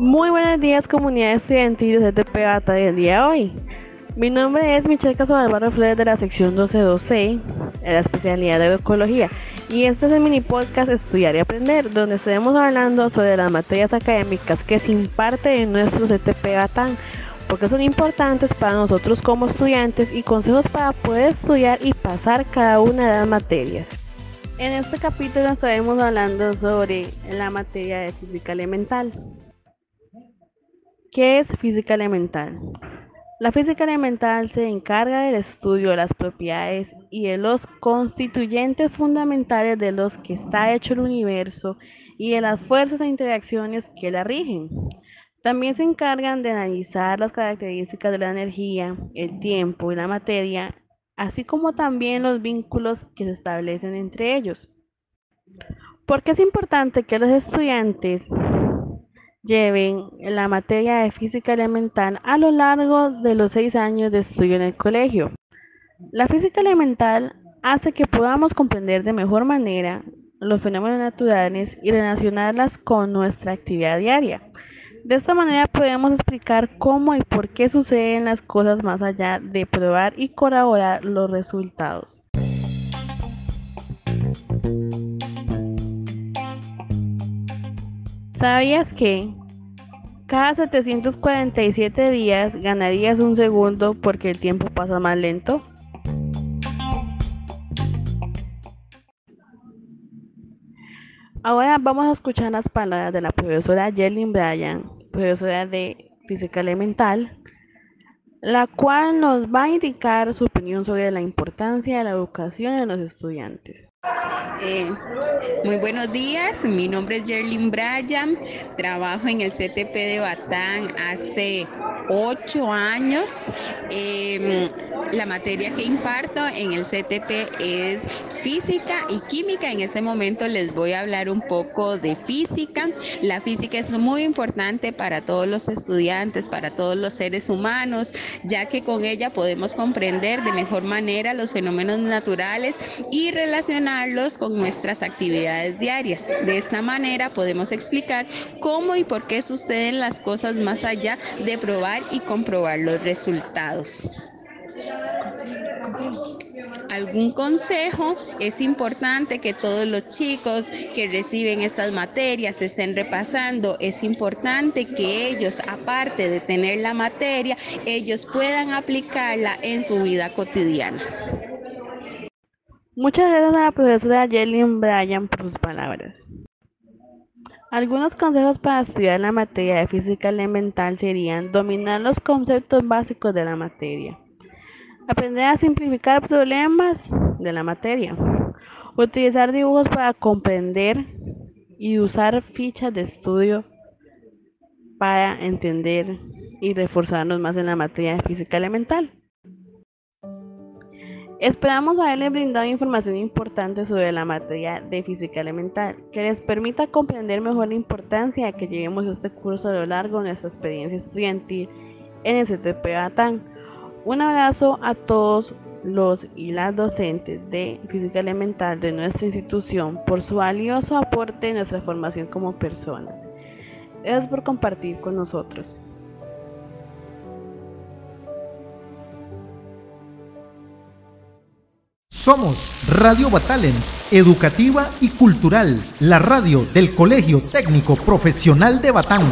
Muy buenos días comunidad estudiantil de CTP Bata del día de hoy. Mi nombre es Michelle Caso Flores de la sección 1212 de la especialidad de ecología y este es el mini podcast Estudiar y Aprender donde estaremos hablando sobre las materias académicas que se imparten en nuestro CTP Batán porque son importantes para nosotros como estudiantes y consejos para poder estudiar y pasar cada una de las materias. En este capítulo estaremos hablando sobre la materia de física elemental. ¿Qué es física elemental? La física elemental se encarga del estudio de las propiedades y de los constituyentes fundamentales de los que está hecho el universo y de las fuerzas e interacciones que la rigen. También se encargan de analizar las características de la energía, el tiempo y la materia, así como también los vínculos que se establecen entre ellos. ¿Por qué es importante que los estudiantes lleven la materia de física elemental a lo largo de los seis años de estudio en el colegio? La física elemental hace que podamos comprender de mejor manera los fenómenos naturales y relacionarlas con nuestra actividad diaria. De esta manera podemos explicar cómo y por qué suceden las cosas más allá de probar y corroborar los resultados. ¿Sabías que cada 747 días ganarías un segundo porque el tiempo pasa más lento? Ahora vamos a escuchar las palabras de la profesora Jelyn Bryan, profesora de física elemental, la cual nos va a indicar su opinión sobre la importancia de la educación en los estudiantes. Eh, muy buenos días, mi nombre es Jerlyn Bryan, trabajo en el CTP de Batán hace ocho años. Em, la materia que imparto en el CTP es física y química. En este momento les voy a hablar un poco de física. La física es muy importante para todos los estudiantes, para todos los seres humanos, ya que con ella podemos comprender de mejor manera los fenómenos naturales y relacionarlos con nuestras actividades diarias. De esta manera podemos explicar cómo y por qué suceden las cosas más allá de probar y comprobar los resultados. ¿Algún consejo? Es importante que todos los chicos que reciben estas materias estén repasando. Es importante que ellos, aparte de tener la materia, ellos puedan aplicarla en su vida cotidiana. Muchas gracias a la profesora Jelyn Bryan por sus palabras. Algunos consejos para estudiar la materia de física elemental serían dominar los conceptos básicos de la materia, aprender a simplificar problemas de la materia, utilizar dibujos para comprender y usar fichas de estudio para entender y reforzarnos más en la materia de física elemental. Esperamos haberles brindado información importante sobre la materia de física elemental, que les permita comprender mejor la importancia que llevemos este curso a lo largo de nuestra experiencia estudiantil en el CTP Batán. Un abrazo a todos los y las docentes de física elemental de nuestra institución por su valioso aporte en nuestra formación como personas. Gracias por compartir con nosotros. Somos Radio Batalens, educativa y cultural, la radio del Colegio Técnico Profesional de Batán.